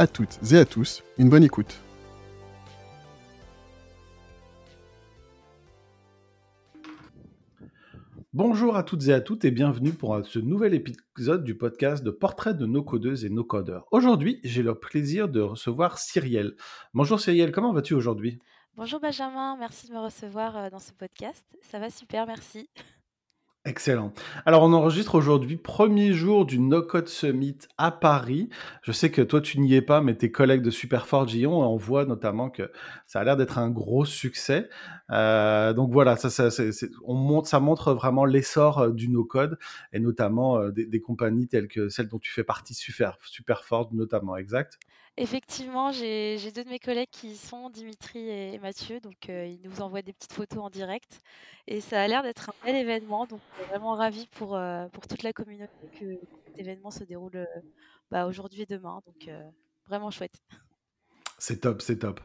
à toutes et à tous une bonne écoute. Bonjour à toutes et à toutes et bienvenue pour ce nouvel épisode du podcast de Portrait de nos codeuses et nos codeurs. Aujourd'hui, j'ai le plaisir de recevoir Cyrielle. Bonjour Cyrielle, comment vas-tu aujourd'hui? Bonjour Benjamin, merci de me recevoir euh, dans ce podcast. Ça va super, merci. Excellent. Alors, on enregistre aujourd'hui, premier jour du No Code Summit à Paris. Je sais que toi, tu n'y es pas, mais tes collègues de Superfort Gillon, on voit notamment que ça a l'air d'être un gros succès. Euh, donc voilà, ça, ça, on montre, ça montre vraiment l'essor euh, du No Code et notamment euh, des, compagnies telles que celle dont tu fais partie, Super, Superfort notamment, exact? Effectivement, j'ai deux de mes collègues qui y sont, Dimitri et Mathieu, donc euh, ils nous envoient des petites photos en direct. Et ça a l'air d'être un bel événement, donc on est vraiment pour, euh, pour toute la communauté que cet événement se déroule euh, bah, aujourd'hui et demain. Donc euh, vraiment chouette. C'est top, c'est top.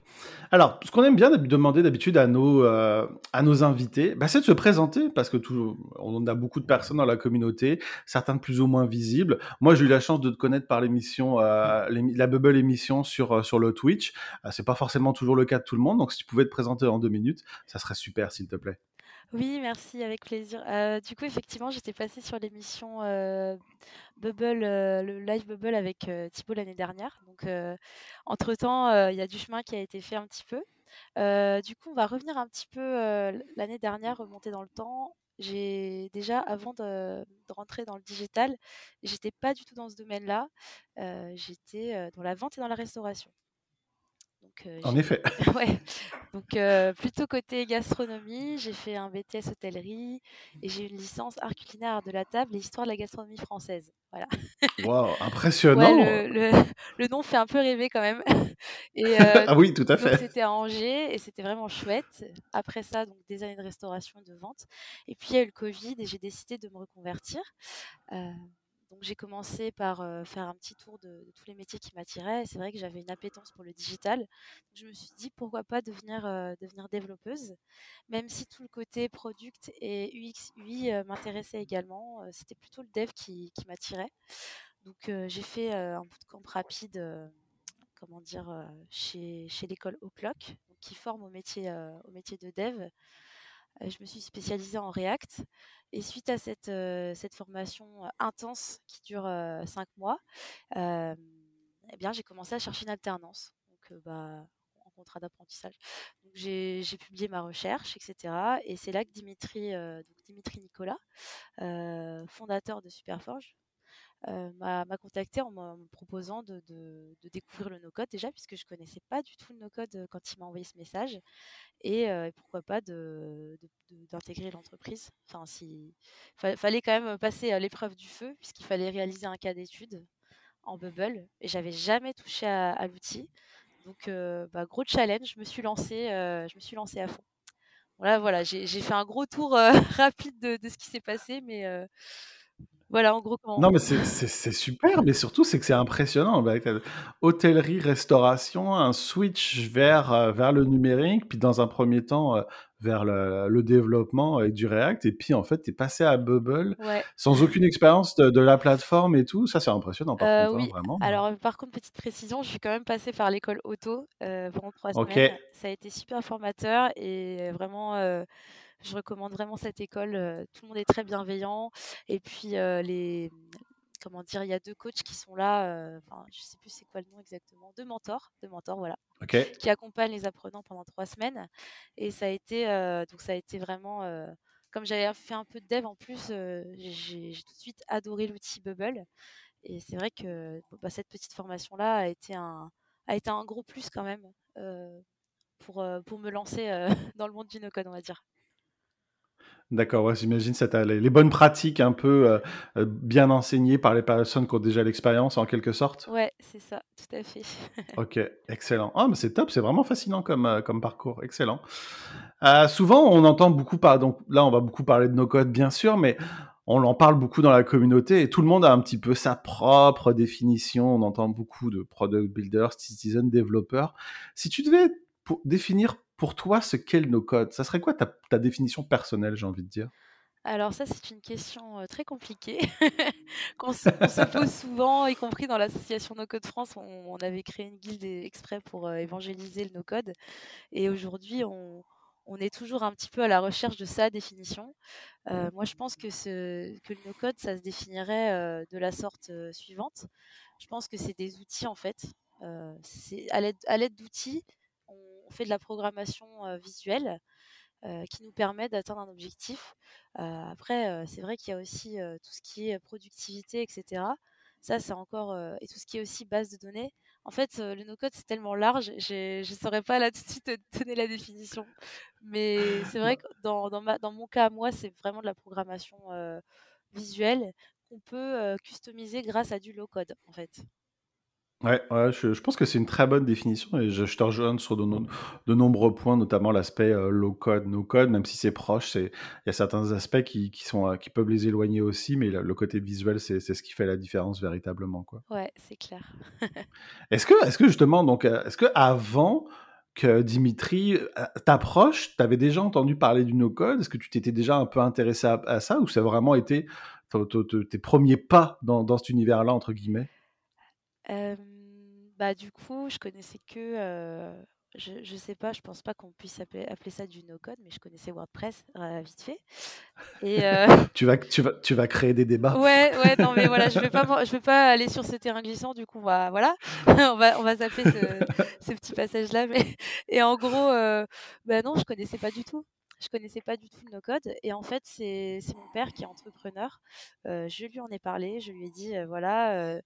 Alors, ce qu'on aime bien demander d'habitude à nos, euh, à nos invités, bah, c'est de se présenter, parce que tout, on a beaucoup de personnes dans la communauté, certains plus ou moins visibles. Moi, j'ai eu la chance de te connaître par l'émission, euh, la Bubble émission sur, euh, sur le Twitch. Euh, c'est pas forcément toujours le cas de tout le monde, donc si tu pouvais te présenter en deux minutes, ça serait super, s'il te plaît. Oui, merci, avec plaisir. Euh, du coup, effectivement, j'étais passée sur l'émission euh, Bubble, euh, le live Bubble avec Thibaut l'année dernière. Donc, entre-temps, il y a du chemin qui a été fait un petit peu. Du coup, on va revenir un petit peu l'année dernière, remonter dans le temps. J'ai déjà, avant de, rentrer dans le digital, j'étais pas du tout dans ce domaine-là. J'étais dans la vente et dans la restauration. Donc, euh, En effet. ouais. Donc euh, plutôt côté gastronomie, j'ai fait un BTS hôtellerie et j'ai une licence art culinaire de la table et histoire de la gastronomie française. Voilà. Waouh, Ouais, impressionnant. le, le, le nom fait un peu rêver quand même. Et euh, ah oui, tout à fait. c'était à Angers et c'était vraiment chouette. Après ça, donc des années de restauration et de vente. Et puis il y a eu le Covid et j'ai décidé de me reconvertir. Euh, donc j'ai commencé par faire un petit tour de, tous les métiers qui m'attiraient. C'est vrai que j'avais une appétence pour le digital. Je me suis dit pourquoi pas devenir, développeuse, même si tout le côté product et UX UI m'intéressait également. C'était plutôt le dev qui, m'attirait. Donc j'ai fait un bootcamp rapide, comment dire, chez, l'école O'Clock, qui forme au métier de dev. Je me suis spécialisée en React. Et suite à cette, formation intense qui dure cinq mois, eh bien, j'ai commencé à chercher une alternance. Donc, bah, en contrat d'apprentissage. J'ai j'ai publié ma recherche, etc. Et c'est là que Dimitri, donc Dimitri Nicolas, fondateur de Superforge, euh, m'a contacté en me proposant de, découvrir le no-code déjà, puisque je connaissais pas du tout le no-code euh, quand il m'a envoyé ce message, et euh, pourquoi pas d'intégrer l'entreprise. Enfin, si, fa- fallait quand même passer à l'épreuve du feu, puisqu'il fallait réaliser un cas d'étude en Bubble, et j'avais jamais touché à, l'outil. Donc, bah, gros challenge, je me suis lancée, je me suis à fond. Voilà, j'ai fait un gros tour rapide de, ce qui s'est passé, mais voilà, en gros. Non, mais c'est super, mais surtout, c'est que c'est impressionnant. Bah, hôtellerie, restauration, un switch vers, euh, vers le numérique, puis dans un premier temps, euh, vers le, le développement avec du React, et puis en fait, tu es passé à Bubble Ouais. sans aucune expérience de, de la plateforme et tout. Ça, c'est impressionnant, par Euh, contre, hein, oui, vraiment. alors euh, par contre, petite précision, je suis quand même passée par l'école auto euh, pendant trois semaines. Ça a été super formateur et vraiment, euh, je recommande vraiment cette école. Tout le monde est très bienveillant. Et puis, les, comment dire, il y a deux coachs qui sont là. euh, Enfin, je sais plus c'est quoi le nom exactement. Deux mentors, deux mentors, voilà, qui accompagnent les apprenants pendant trois semaines. Et ça a été, euh, donc ça a été vraiment, euh, comme j'avais fait un peu de dev en plus, j'ai tout de suite adoré l'outil Bubble. Et c'est vrai que bah, cette petite formation-là a été un, a été un gros plus quand même pour, pour me lancer dans le monde du no-code, on va dire. D'accord, ouais, j'imagine t'a les les bonnes pratiques un peu, heu heu, bien enseignées par les personnes qui ont déjà l'expérience en quelque sorte? Ouais, c'est ça, tout à fait. OK, excellent. Ah, mais c'est top, c'est vraiment fascinant comme, heu, comme parcours, excellent. Souvent, on entend beaucoup par donc là, on va beaucoup parler de no code, bien sûr, mais on en parle beaucoup dans la communauté et tout le monde a un petit peu sa propre définition. On entend beaucoup de product builder, citizen developer. Si tu devais définir pour toi ce qu'est le no code, ça serait quoi ta ta définition personnelle, j'ai envie de dire? Alors ça, c'est une question, très compliquée qu'on se pose souvent, y compris dans l'association No Code France. On on avait créé une guilde exprès pour, évangéliser le no code et aujourd'hui, on on est toujours un petit peu à la recherche de sa définition. Moi, je pense que ce que le no code, ça se définirait, de la sorte, suivante. Je pense que c'est des outils, en fait, à l'aide d'outils, on fait de la programmation, visuelle, qui nous permet d'atteindre un objectif. Après, c'est vrai qu'il y a aussi, tout ce qui est productivité et cetera. Ça, c'est encore, et tout ce qui est aussi base de données. En fait, le no code, c'est tellement large, je saurais pas là tout de suite te donner la définition. Mais c'est vrai que dans dans ma dans mon cas moi, c'est vraiment de la programmation, visuelle qu'on peut, customiser grâce à du low code, en fait. Ouais, ouais, je je pense que c'est une très bonne définition et je je te rejoins sur de no de nombreux points, notamment l'aspect, heu, low code, no code, même si c'est proche, c'est il y a certains aspects qui qui sont, heu, qui peuvent les éloigner aussi, mais le le côté visuel, c'est c'est ce qui fait la différence véritablement, quoi. Ouais, c'est clair. Est-ce que est-ce que justement donc, heu, est-ce qu'avant que Dimitri, t'approche, tu avais déjà entendu parler du no code? Est-ce que tu t'étais déjà un peu intéressé à à ça ou ça a vraiment été te te te tes premiers pas dans dans cet «univers-là» entre guillemets? Bah, du coup, je connaissais que, heu, je je sais pas, je pense pas qu'on puisse appeler appeler ça du no code, mais je connaissais WordPress, heu, vite fait et heu Tu vas tu vas tu vas créer des débats. ouais, ouais, non, mais voilà, je vais pas m'en je vais pas aller sur ce terrain glissant, du coup, on va voilà, on va on va zapper ce ce petit passage-là, mais et en gros, heu, bah, non, je connaissais pas du tout. Je connaissais pas du tout le no code et en fait, c'est c'est mon père qui est entrepreneur. Heu, je lui en ai parlé, je lui ai dit, heu, voilà, heu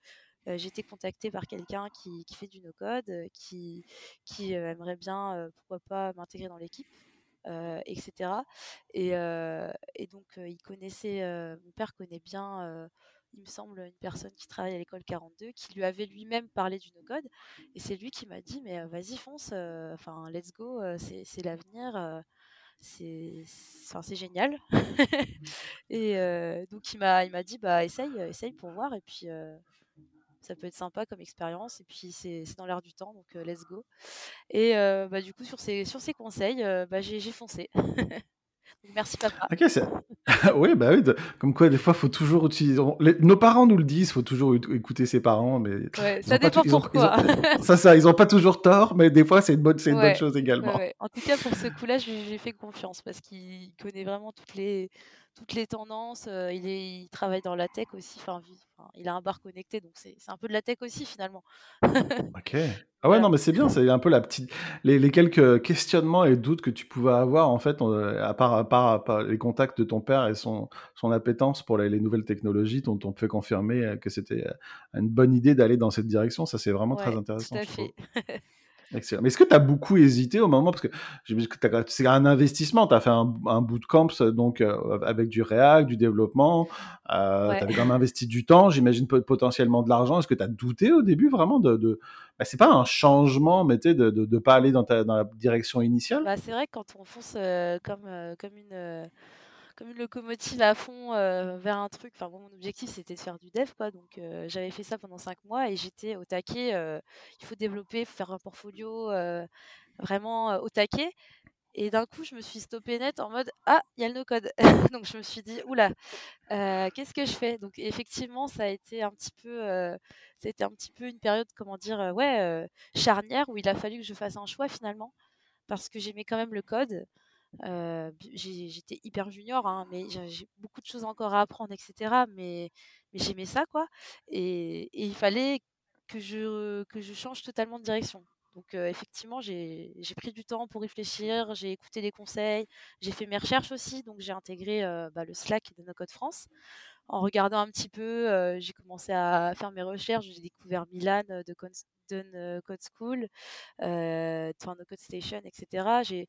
heu, j'ai été contactée par quelqu'un qui qui fait du no code, heu, qui qui, heu, aimerait bien, heu, pourquoi pas m'intégrer dans l'équipe, heu et et et donc il connaissait, mon père connaît bien, il me semble, une personne qui travaille à l'école 42 qui lui avait lui-même parlé du no code et c'est lui qui m'a dit: «Mais vas-y fonce, enfin let's go, c'est l'avenir, c'est génial» et heu, donc il m'a il m'a dit: «Bah essaye, essaye pour voir. Et puis, ça peut être sympa comme expérience et puis c'est dans l'air du temps donc heu, let's go» et heu, bah, du coup sur ses sur ses conseils, heu, bah, j'ai foncé. Merci papa. OK, oui, bah, oui, de comme quoi des fois, faut toujours utiliser les nos parents nous le disent, faut toujours éc écouter ses parents, mais Ouais, ça dépend ont ont pourquoi. c'est ça, ils ont pas toujours tort, mais des fois, c'est une bonne c'est une bonne chose également. ouais. En tout cas, pour ce coup-là, j'ai fait confiance parce qu'il connaît vraiment toutes les toutes les tendances, heu, il est il travaille dans la tech aussi, enfin il a un bar connecté donc c'est un peu de la tech aussi finalement. OK. Ah ouais, Voilà. non, mais c'est bien, c'est un peu la petite les les quelques questionnements et doutes que tu pouvais avoir en fait, heu, à part à part à part les contacts de ton père et son son appétence pour les les nouvelles technologies t'ont t'ont fait confirmer, heu, que c'était, une bonne idée d'aller dans cette direction. Ça, c'est vraiment très Ouais, tout intéressant, à fait. Excellent. Mais est-ce que tu as beaucoup hésité au moment parce que c'est un investissement, tu as fait un un bootcamp donc heu, avec du React, du développement, heu, tu avais quand même investi du temps, j'imagine pot potentiellement de l'argent. Est-ce que tu as douté au début vraiment de de bah, c'est pas un changement, mais de de de pas aller dans ta dans la direction initiale? Bah, c'est vrai que quand on fonce, heu, comme, comme une, comme une locomotive à fond, heu, vers un truc enfin bon, mon objectif c'était de faire du dev quoi donc heu, j'avais fait ça pendant 5 mois et j'étais au taquet, heu, il faut développer, faire un portfolio, vraiment, au taquet et d'un coup je me suis stoppée net en mode: «Ah, il y a le no code». Donc je me suis dit: «Ouh là, heu, qu'est-ce que je fais?» donc effectivement ça a été un petit peu, été un petit peu une période, comment dire? Ouais, charnière où il a fallu que je fasse un choix finalement parce que j'aimais quand même le code. J'ai j'étais hyper junior, hein, mais j'ai beaucoup de choses encore à apprendre et cetera, mais mais j'aimais ça, quoi et il fallait que je que je change totalement de direction. Donc heu, effectivement, j'ai pris du temps pour réfléchir, j'ai écouté les conseils, j'ai fait mes recherches aussi, donc j'ai intégré, heu, bah, le Slack de No Code France. En regardant un petit peu, j'ai commencé à faire mes recherches, j'ai découvert Milan, de De No Code School, No Code Station et cetera. J'ai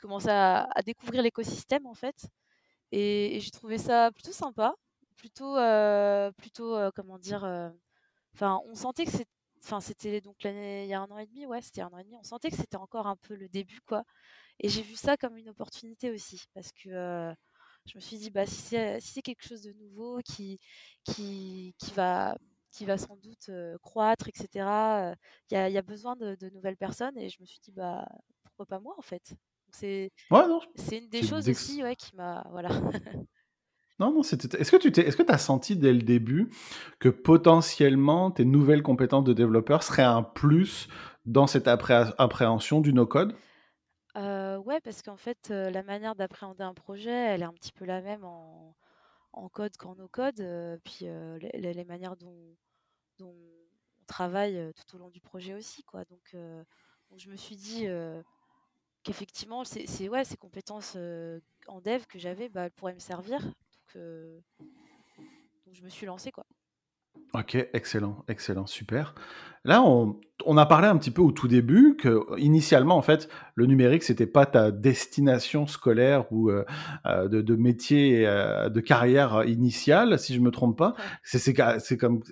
commencé à à découvrir l'écosystème en fait Et, j'ai trouvé ça plutôt sympa, plutôt, euh, plutôt euh, comment dire, euh, enfin, on sentait que c'était, enfin, c'était donc l'année, il y a un an et demi, ouais, c'était un an et demi, on sentait que c'était encore un peu le début, quoi. Et j'ai vu ça comme une opportunité aussi, parce que je me suis dit, bah, si c'est si quelque chose de nouveau qui, qui, qui, va, qui va sans doute croître, etc., il y, a, y, a, besoin de, de, nouvelles personnes. Et je me suis dit, bah, pourquoi pas moi, en fait? C'est ouais, une des choses aussi ouais, qui m'a. Voilà. Non, non, c'était. Est-ce que tu t'es, est-ce que as senti dès le début que potentiellement tes nouvelles compétences de développeur seraient un plus dans cette appréhension du no-code? Euh, Ouais, parce qu'en fait, la manière d'appréhender un projet, elle est un petit peu la même en, en code qu'en no-code. Puis les, manières dont, on travaille tout au long du projet aussi, quoi. Donc, donc je me suis dit qu'effectivement, c'est ouais, ces compétences en dev que j'avais, bah, elles pourraient me servir. Donc, donc je me suis lancée, quoi. Ok, excellent, excellent, super. Là, on, on, a parlé un petit peu au tout début que initialement, en fait, le numérique, c'était pas ta destination scolaire ou euh, euh, de, de, métier, euh, de carrière initiale, si je me trompe pas. C'est C'est comme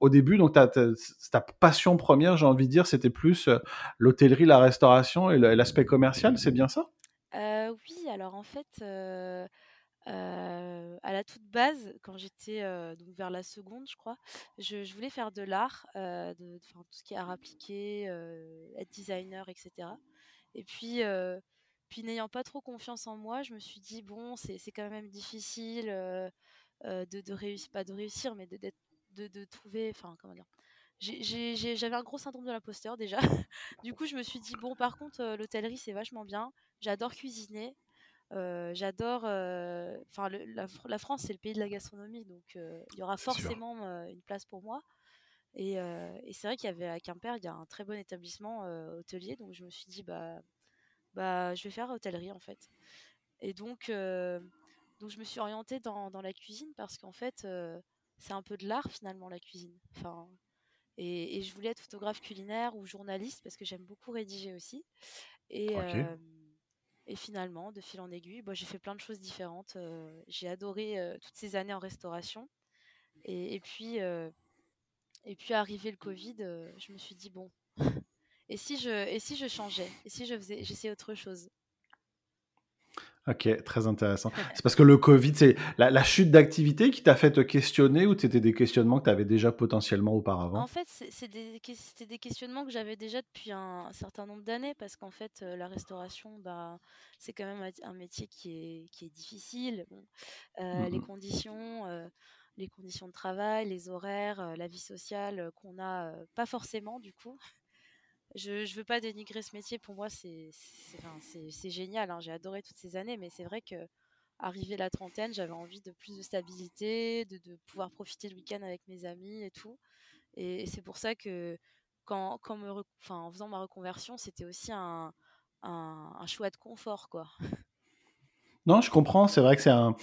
au début, donc ta, ta, ta passion première, j'ai envie de dire, c'était plus l'hôtellerie, la restauration et l'aspect commercial, c'est bien ça? Oui, alors en fait à la toute base, quand j'étais donc vers la seconde, je crois, je, voulais faire de l'art, de, tout ce qui est art appliqué, être designer, etc. Et puis, puis n'ayant pas trop confiance en moi, je me suis dit bon, c'est quand même difficile de, de réussir, pas de réussir, mais de, de, de trouver, enfin comment dire. J'avais un gros syndrome de l'imposteur déjà. du coup, je me suis dit bon, par contre, l'hôtellerie c'est vachement bien. J'adore cuisiner. Euh, j'adore. Euh, enfin, la, France, c'est le pays de la gastronomie, donc euh, il y aura forcément une place pour moi. Et, c'est vrai qu'il y avait à Quimper, il y a un très bon établissement hôtelier, donc je me suis dit, bah, bah, je vais faire hôtellerie en fait. Et donc, donc je me suis orientée dans, dans la cuisine parce qu'en fait, c'est un peu de l'art finalement la cuisine. Enfin, et, et, je voulais être photographe culinaire ou journaliste parce que j'aime beaucoup rédiger aussi. Et, et finalement, de fil en aiguille, bah, j'ai fait plein de choses différentes. J'ai adoré toutes ces années en restauration. Et, puis, euh, et puis, arrivé le Covid, je me suis dit, bon, et si je, et si je changeais? Et si je faisais, j'essayais autre chose? Ok, très intéressant. C'est parce que le Covid, c'est la, chute d'activité qui t'a fait te questionner ou c'était des questionnements que tu avais déjà potentiellement auparavant? En fait, c'est des, des, questionnements que j'avais déjà depuis un, certain nombre d'années parce qu'en fait, la restauration, bah, c'est quand même un métier qui est, qui est difficile. Euh, les conditions. Les conditions de travail, les horaires, la vie sociale qu'on n'a pas forcément du coup je ne veux pas dénigrer ce métier. Pour moi, c'est génial. Hein. J'ai adoré toutes ces années, mais c'est vrai que arrivé la trentaine, j'avais envie de plus de stabilité, de, pouvoir profiter le week-end avec mes amis et tout. Et, c'est pour ça que quand, quand en faisant ma reconversion, c'était aussi un, un, un choix de confort, quoi. Non, je comprends. C'est vrai que c'est un.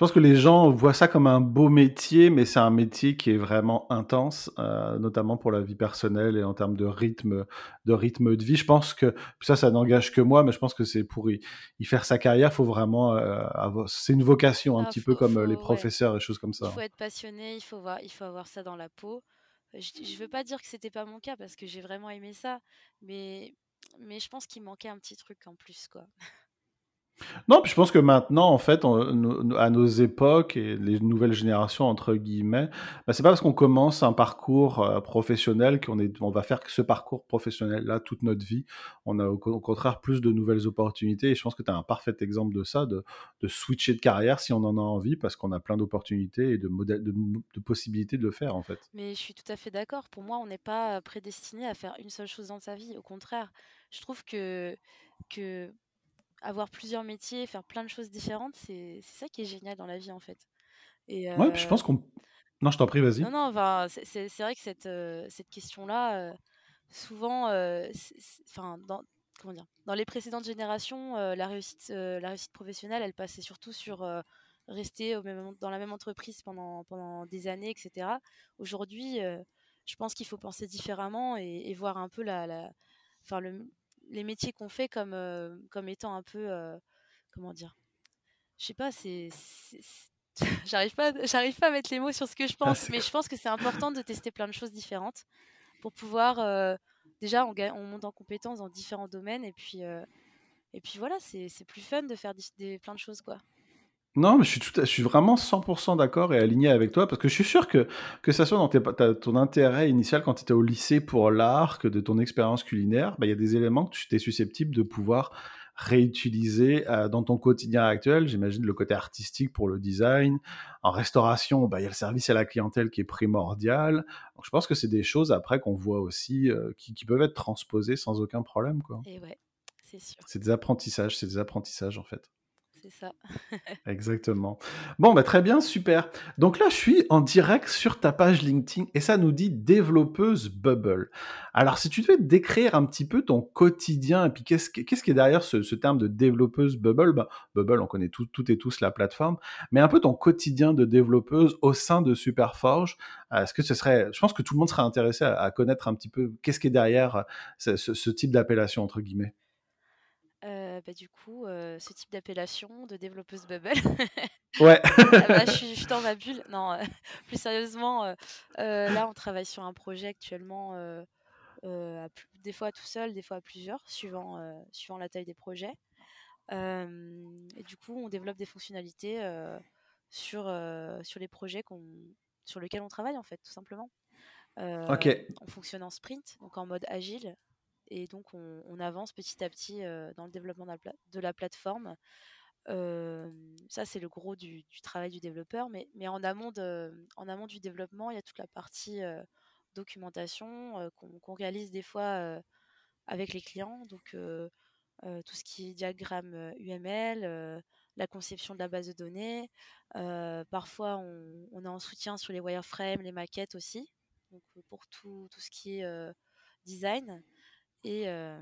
Je pense que les gens voient ça comme un beau métier, mais c'est un métier qui est vraiment intense, euh, notamment pour la vie personnelle et en termes de rythme, de rythme de vie. Je pense que ça, ça n'engage que moi, mais je pense que c'est pour y, faire sa carrière, faut vraiment euh. C'est une vocation, un ah, petit peu comme euh, les professeurs et choses comme ça. Il faut être passionné, il faut avoir, il faut avoir ça dans la peau. Je, ne veux pas dire que c'était pas mon cas parce que j'ai vraiment aimé ça, mais mais je pense qu'il manquait un petit truc en plus, quoi. Non, puis je pense que maintenant, en fait, à nos époques et les nouvelles générations, entre guillemets, bah, c'est pas parce qu'on commence un parcours euh, professionnel qu'on est, on va faire ce parcours professionnel-là toute notre vie. On a au, contraire plus de nouvelles opportunités et je pense que tu as un parfait exemple de ça, de, switcher de carrière si on en a envie parce qu'on a plein d'opportunités et de, de, possibilités de le faire, en fait. Mais je suis tout à fait d'accord. Pour moi, on n'est pas prédestiné à faire une seule chose dans sa vie. Au contraire, je trouve que, que avoir plusieurs métiers, faire plein de choses différentes, c'est ça qui est génial dans la vie en fait. Et ouais, je pense qu'on. Non, je t'en prie, vas-y. Non, non, c'est vrai que cette, cette question-là, souvent, enfin, dans, comment dire, dans les précédentes générations, la, réussite, la réussite professionnelle, elle passait surtout sur rester au même, dans la même entreprise pendant, pendant des années, etc. Aujourd'hui, je pense qu'il faut penser différemment et, et, voir un peu la, la, enfin, le, les métiers qu'on fait comme, euh, comme étant un peu, euh, comment dire, je sais pas, c'est. J'arrive pas, j'arrive pas à mettre les mots sur ce que je Ah, pense, mais je pense que c'est important de tester plein de choses différentes pour pouvoir. euh, déjà, on, monte en compétences dans différents domaines et puis, et puis voilà, c'est c'est plus fun de faire des, des- plein de choses, quoi. Non, mais je suis, tout à- je suis vraiment 100% d'accord et aligné avec toi parce que je suis sûr que, que ça soit dans tes- ton intérêt initial quand tu étais au lycée pour l'art, que de ton expérience culinaire, bah, il y a des éléments que tu es susceptible de pouvoir réutiliser euh, dans ton quotidien actuel. J'imagine le côté artistique pour le design. En restauration, bah, il y a le service à la clientèle qui est primordial. Donc, je pense que c'est des choses après qu'on voit aussi euh, qui, qui peuvent être transposées sans aucun problème. quoi. Et ouais, c'est sûr, C'est des apprentissages, c'est des apprentissages en fait. C'est ça. Exactement. Bon, bah, très bien, super. Donc là, je suis en direct sur ta page LinkedIn et ça nous dit développeuse Bubble. Alors, si tu devais décrire un petit peu ton quotidien et puis qu'est-ce qui est derrière ce, terme de développeuse Bubble? Bah, Bubble, on connaît tout, toutes et tous la plateforme, mais un peu ton quotidien de développeuse au sein de Superforge. Euh, Est-ce que ce serait, je pense que tout le monde serait intéressé à, connaître un petit peu qu'est-ce qui est derrière euh, ce type d'appellation entre guillemets. Euh, bah, du coup, ce type d'appellation de développeuse Bubble, Ouais. ah bah, je, suis, je suis dans ma bulle. Non, plus sérieusement, là, on travaille sur un projet actuellement, à plus- des fois tout seul, des fois à plusieurs, suivant, suivant la taille des projets. Et du coup, on développe des fonctionnalités sur, euh, sur les projets qu'on, sur lesquels on travaille, en fait, tout simplement. Euh, on fonctionne en sprint, donc en mode agile. Et donc, on, avance petit à petit dans le développement de la, plateforme. Ça, c'est le gros du, travail du développeur. Mais, en, amont du développement, il y a toute la partie documentation qu'on réalise des fois avec les clients. Donc, tout ce qui est diagramme UML, la conception de la base de données. Parfois, on, on est en soutien sur les wireframes, les maquettes aussi. Donc, pour tout, ce qui est design. Et, euh,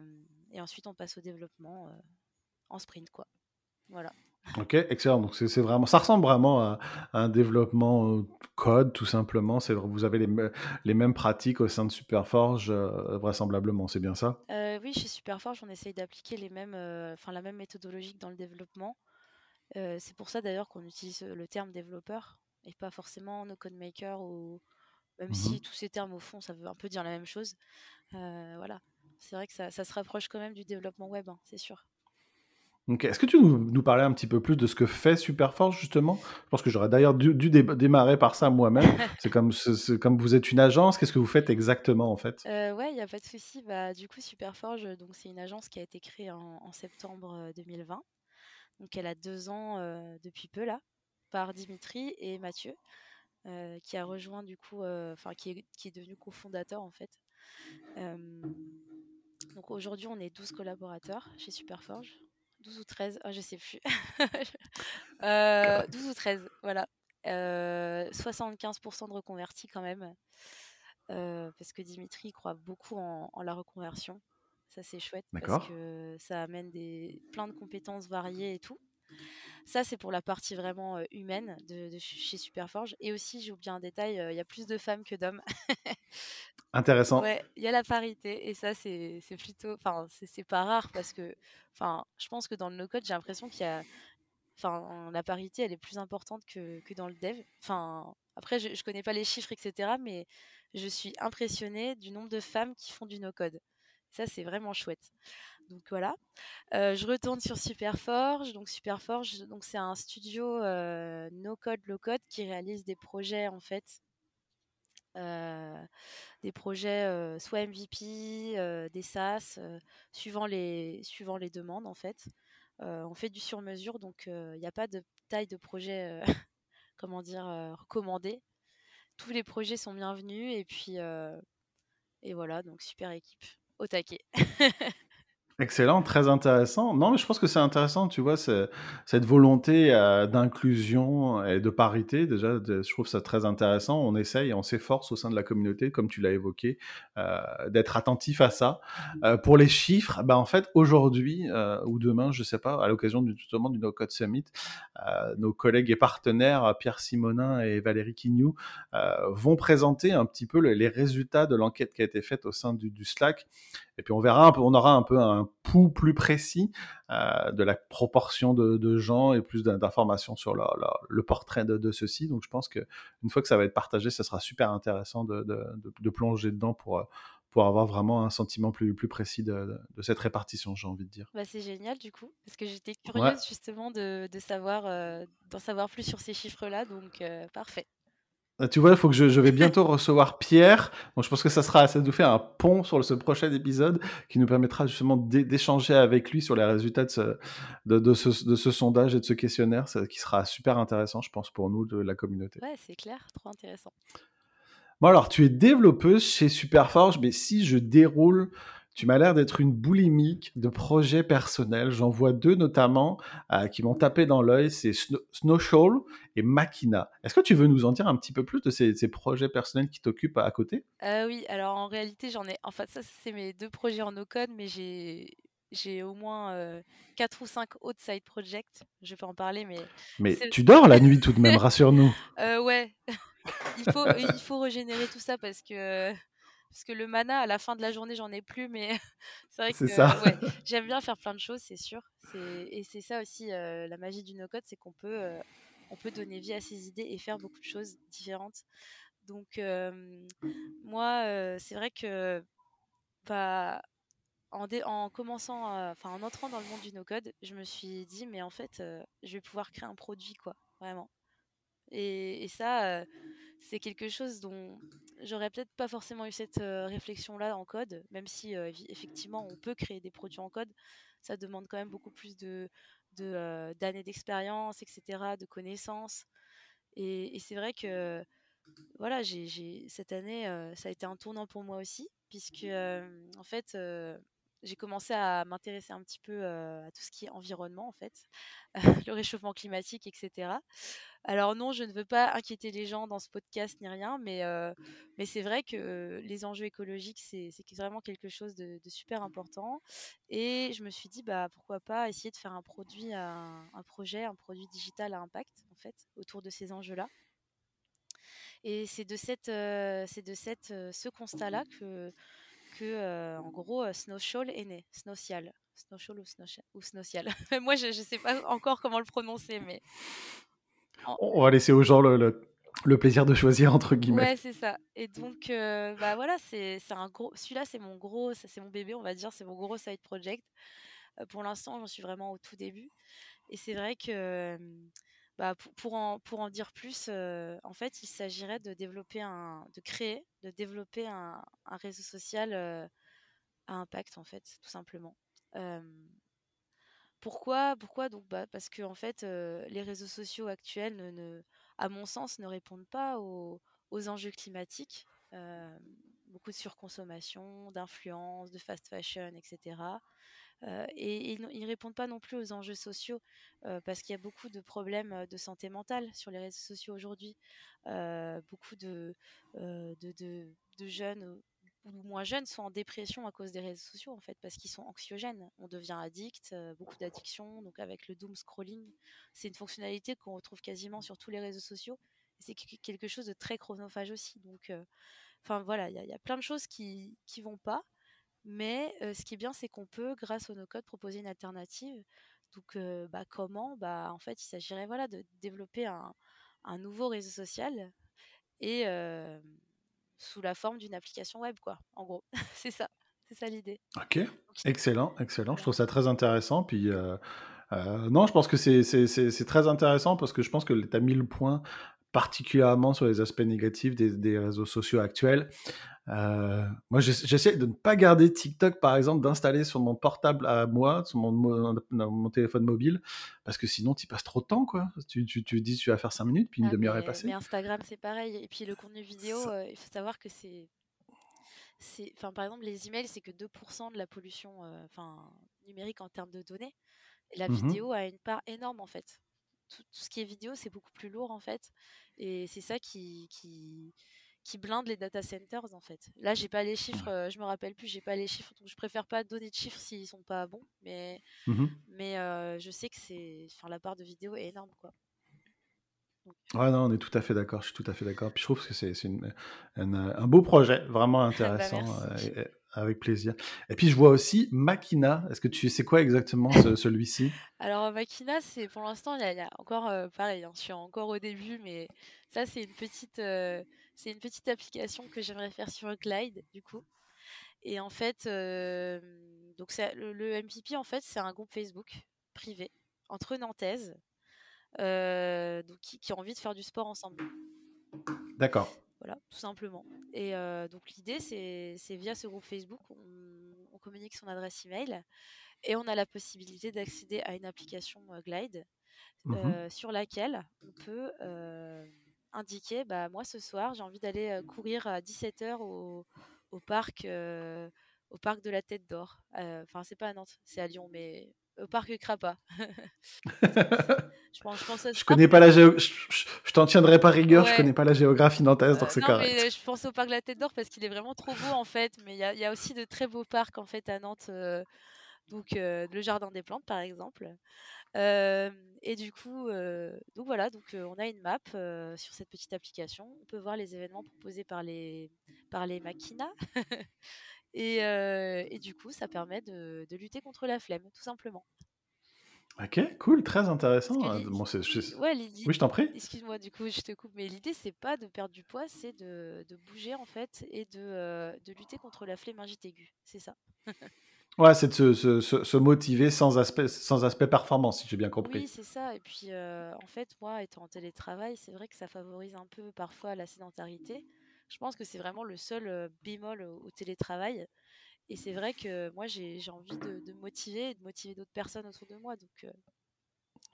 et ensuite, on passe au développement euh, en sprint, quoi. Voilà. Ok, excellent. Donc c'est vraiment, ça ressemble vraiment à, à un développement euh, code, tout simplement. C'est vous avez les, me- les mêmes pratiques au sein de Superforge, euh, vraisemblablement. C'est bien ça? Euh, oui, chez Superforge, on essaye d'appliquer les mêmes, euh, enfin la même méthodologie que dans le développement. C'est pour ça d'ailleurs qu'on utilise le terme développeur et pas forcément no code maker ou même Mhm. si tous ces termes au fond ça veut un peu dire la même chose. Voilà, c'est vrai que ça, ça se rapproche quand même du développement web, hein, c'est sûr. Est-ce que tu nous, nous parlais un petit peu plus de ce que fait Superforge justement? Je pense que j'aurais d'ailleurs dû, dû dé- démarrer par ça moi-même. C'est comme, vous êtes une agence. Qu'est-ce que vous faites exactement en fait? Euh, ouais, il n'y a pas de souci. Bah, du coup, Superforge, c'est une agence qui a été créée en, en septembre euh, 2020. Donc elle a deux ans euh, depuis peu là, par Dimitri et Mathieu, euh, qui a rejoint du coup, euh, enfin qui est devenu cofondateur en fait. Euh, donc aujourd'hui, on est 12 collaborateurs chez Superforge. 12 ou 13, ah, je sais plus. Euh, 12 ou 13, voilà. Euh, 75% de reconvertis quand même. Euh, parce que Dimitri croit beaucoup en, en la reconversion. Ça, c'est chouette parce que ça amène des, plein de compétences variées et tout. Ça, c'est pour la partie vraiment euh, humaine de, de ch- chez Superforge. Et aussi, j'ai oublié un détail, euh, il y a plus de femmes que d'hommes. Intéressant. Il y a la parité. Et ça, c'est plutôt. Enfin, c'est pas rare parce que. Enfin, je pense que dans le no-code, j'ai l'impression qu'il y a. Enfin, la parité, elle est plus importante que, que dans le dev. Enfin, après, je, je connais pas les chiffres, etc. Mais je suis impressionnée du nombre de femmes qui font du no-code. Ça, c'est vraiment chouette. Donc voilà. Euh, je retourne sur Superforge. Donc Superforge, donc c'est un studio euh, no-code, low-code qui réalise des projets en fait, des projets euh, soit MVP, euh, des SaaS, euh, suivant les demandes en fait. Euh, on fait du sur-mesure, donc il n'y a pas de taille de projet, euh, comment dire, euh, recommandée. Tous les projets sont bienvenus et puis euh, et voilà, donc super équipe au taquet. Excellent, très intéressant. Non, mais je pense que c'est intéressant, tu vois, cette volonté euh, d'inclusion et de parité. Déjà, de- je trouve ça très intéressant. On essaye, on s'efforce au sein de la communauté, comme tu l'as évoqué, euh, d'être attentif à ça. Euh, pour les chiffres, bah, en fait, aujourd'hui ou demain, je sais pas, à l'occasion du, justement du No Code Summit, nos collègues et partenaires, Pierre Simonin et Valérie Quignou, vont présenter un petit peu le- les résultats de l'enquête qui a été faite au sein du, du Slack. Et puis on verra, un peu, on aura un peu un un pouls plus précis de la proportion de, gens et plus d'informations sur le portrait de, de ceux-ci. Donc je pense qu'une fois que ça va être partagé, ce sera super intéressant de, de plonger dedans pour pour avoir vraiment un sentiment plus, plus précis de, cette répartition, j'ai envie de dire. Bah, c'est génial du coup, parce que j'étais curieuse justement de, de savoir, euh, d'en savoir plus sur ces chiffres-là, donc euh, parfait. Ah, tu vois, il faut que je, je, vais bientôt recevoir Pierre. Donc, je pense que ça sera, ça nous fait un pont sur ce prochain épisode qui nous permettra justement d'échanger avec lui sur les résultats de ce, de, de, ce, de ce, sondage et de ce questionnaire, qui sera super intéressant, je pense, pour nous de la communauté. Ouais, c'est clair, trop intéressant. Bon alors, tu es développeuse chez Superforge, mais si je déroule, tu m'as l'air d'être une boulimique de projets personnels. J'en vois deux notamment euh, qui m'ont tapé dans l'œil, c'est Snowshoal et Makina. Est-ce que tu veux nous en dire un petit peu plus de ces, projets personnels qui t'occupent à côté? Euh, Oui, alors en réalité, j'en ai. En fait, ça, c'est mes deux projets en no-code, mais j'ai j'ai au moins euh, quatre ou cinq autres side projects. Je peux en parler, mais. Mais tu dors la nuit tout de même, rassure-nous. Euh, ouais, il, faut, il faut régénérer tout ça parce que, parce que le mana, à la fin de la journée, j'en ai plus, mais c'est vrai que ouais, j'aime bien faire plein de choses, c'est sûr. Et c'est ça aussi euh, la magie du no-code, c'est qu'on peut, euh, on peut donner vie à ses idées et faire beaucoup de choses différentes. Donc, moi, euh, c'est vrai que bah, en, en, commençant, enfin en entrant dans le monde du no-code, je me suis dit, mais en fait, je vais pouvoir créer un produit, quoi, vraiment. Et, ça, c'est quelque chose dont j'aurais peut-être pas forcément eu cette réflexion-là en code, même si effectivement on peut créer des produits en code. Ça demande quand même beaucoup plus de d'années d'expérience, etc., de connaissances. Et, c'est vrai que voilà, j'ai cette année, ça a été un tournant pour moi aussi, puisque en fait, j'ai commencé à m'intéresser un petit peu à tout ce qui est environnement, en fait, le réchauffement climatique, etc. Alors non, je ne veux pas inquiéter les gens dans ce podcast ni rien, mais, mais c'est vrai que les enjeux écologiques, c'est vraiment quelque chose de, super important. Et je me suis dit, bah, pourquoi pas essayer de faire un produit, un, projet, un produit digital à impact, en fait, autour de ces enjeux-là. Et c'est de, c'est de cette, ce constat-là que que, euh, en gros, euh, Snowshoal est né, Snowcial. Snowshoal ou, ou Snowcial. Moi, je ne sais pas encore comment le prononcer, mais. On va laisser aux gens le, le, plaisir de choisir, entre guillemets. Ouais, c'est ça. Et donc, euh, bah voilà, c'est un gros. Celui-là, c'est mon gros. C'est mon bébé, on va dire. C'est mon gros side project. pour l'instant, j'en suis vraiment au tout début. Et c'est vrai que bah, pour, en, dire plus, en fait, il s'agirait de créer, de développer un, réseau social à impact, en fait, tout simplement. pourquoi, pourquoi donc bah, Parce que en fait, les réseaux sociaux actuels, ne, à mon sens, ne répondent pas aux enjeux climatiques. beaucoup de surconsommation, d'influence, de fast fashion, etc et ils ne répondent pas non plus aux enjeux sociaux parce qu'il y a beaucoup de problèmes de santé mentale sur les réseaux sociaux aujourd'hui. beaucoup de, jeunes ou moins jeunes sont en dépression à cause des réseaux sociaux en fait parce qu'ils sont anxiogènes. On devient addict, beaucoup d'addictions. Donc avec le doom scrolling, c'est une fonctionnalité qu'on retrouve quasiment sur tous les réseaux sociaux. C'est quelque chose de très chronophage aussi. Donc, enfin voilà, il y, y, a plein de choses qui qui vont pas. Mais ce qui est bien, c'est qu'on peut, grâce au no-code, proposer une alternative. Donc, bah, comment? Bah, En fait, il s'agirait voilà, de développer un, un, nouveau réseau social et sous la forme d'une application web, quoi. En gros, c'est ça. C'est ça l'idée. Ok, excellent, excellent. Je trouve ça très intéressant. Puis, non, je pense que c'est très intéressant parce que je pense que tu as mis le point particulièrement sur les aspects négatifs des, des réseaux sociaux actuels. Euh, moi, j'essaie de ne pas garder TikTok, par exemple, d'installer sur mon portable à moi, sur mon, mon, téléphone mobile, parce que sinon, tu passes trop de temps, quoi. Tu, tu, tu dis, tu vas faire 5 minutes, puis une ah, demi-heure est passée. Mais Instagram, c'est pareil. Et puis le contenu vidéo, euh, il faut savoir que c'est. Enfin, par exemple, les emails, c'est que 2% de la pollution euh, numérique en termes de données. Et la mmh vidéo a une part énorme, en fait. Tout, tout ce qui est vidéo, c'est beaucoup plus lourd, en fait. Et c'est ça qui, qui qui blindent les data centers en fait. Là, j'ai pas les chiffres, euh, je me rappelle plus, j'ai pas les chiffres, donc je préfère pas donner de chiffres s'ils sont pas bons, mais mmh mais euh, je sais que c'est, enfin, la part de vidéo est énorme quoi. Ouais, non, on est tout à fait d'accord. Je suis tout à fait d'accord. Puis je trouve que c'est un, un, beau projet, vraiment bah, intéressant. Avec plaisir. Et puis je vois aussi Makina. Est-ce que tu sais quoi exactement ce- celui-ci? Alors, Makina, c'est pour l'instant, il y, y a encore euh, pareil, hein, je suis encore au début, mais ça, c'est une petite, euh, c'est une petite application que j'aimerais faire sur Glide, du coup. Et en fait, euh, donc c'est- le, le MVP, en fait, c'est un groupe Facebook privé entre Nantaises donc, qui, qui ont envie de faire du sport ensemble. D'accord. Voilà, tout simplement. Et euh, donc l'idée, c'est via ce groupe Facebook, on, on communique son adresse email et on a la possibilité d'accéder à une application euh, Glide Mhm. euh, sur laquelle on peut indiquer, bah, moi ce soir, j'ai envie d'aller courir à 17h au, au parc, au parc de la Tête d'Or. Euh, Enfin, c'est pas à Nantes, c'est à Lyon, mais au parc Crapa. je pense, je pense à Je connais pas la géo... Je, je- je t'en tiendrai pas rigueur, je Ouais. connais pas la géographie nantaise, Euh, donc c'est non, correct. mais euh, je pense au parc de la Tête d'Or parce qu'il est vraiment trop beau en fait. Mais il y y a aussi de très beaux parcs en fait à Nantes. euh, donc euh, le Jardin des Plantes par exemple. Euh, et du coup, euh, donc voilà, donc euh, on a une map euh, sur cette petite application. On peut voir les événements proposés par les par les maquinas. et, euh, et du coup, ça permet de, de lutter contre la flemme, tout simplement. Ok, cool, très intéressant. L'i- Bon, je- Ouais, Oui, je t'en prie. Excuse-moi, du coup, je te coupe, mais l'idée, c'est pas de perdre du poids, c'est de, de bouger en fait et de, euh, de lutter contre la flémingite aiguë. C'est ça. Ouais, c'est de se, se- se- se motiver sans aspect, sans aspect performance, si j'ai bien compris. Oui, c'est ça. Et puis, euh, en fait, moi, étant en télétravail, c'est vrai que ça favorise un peu parfois la sédentarité. Je pense que c'est vraiment le seul bémol au, télétravail. Et c'est vrai que moi, j'ai envie de, motiver et de motiver d'autres personnes autour de moi. Donc,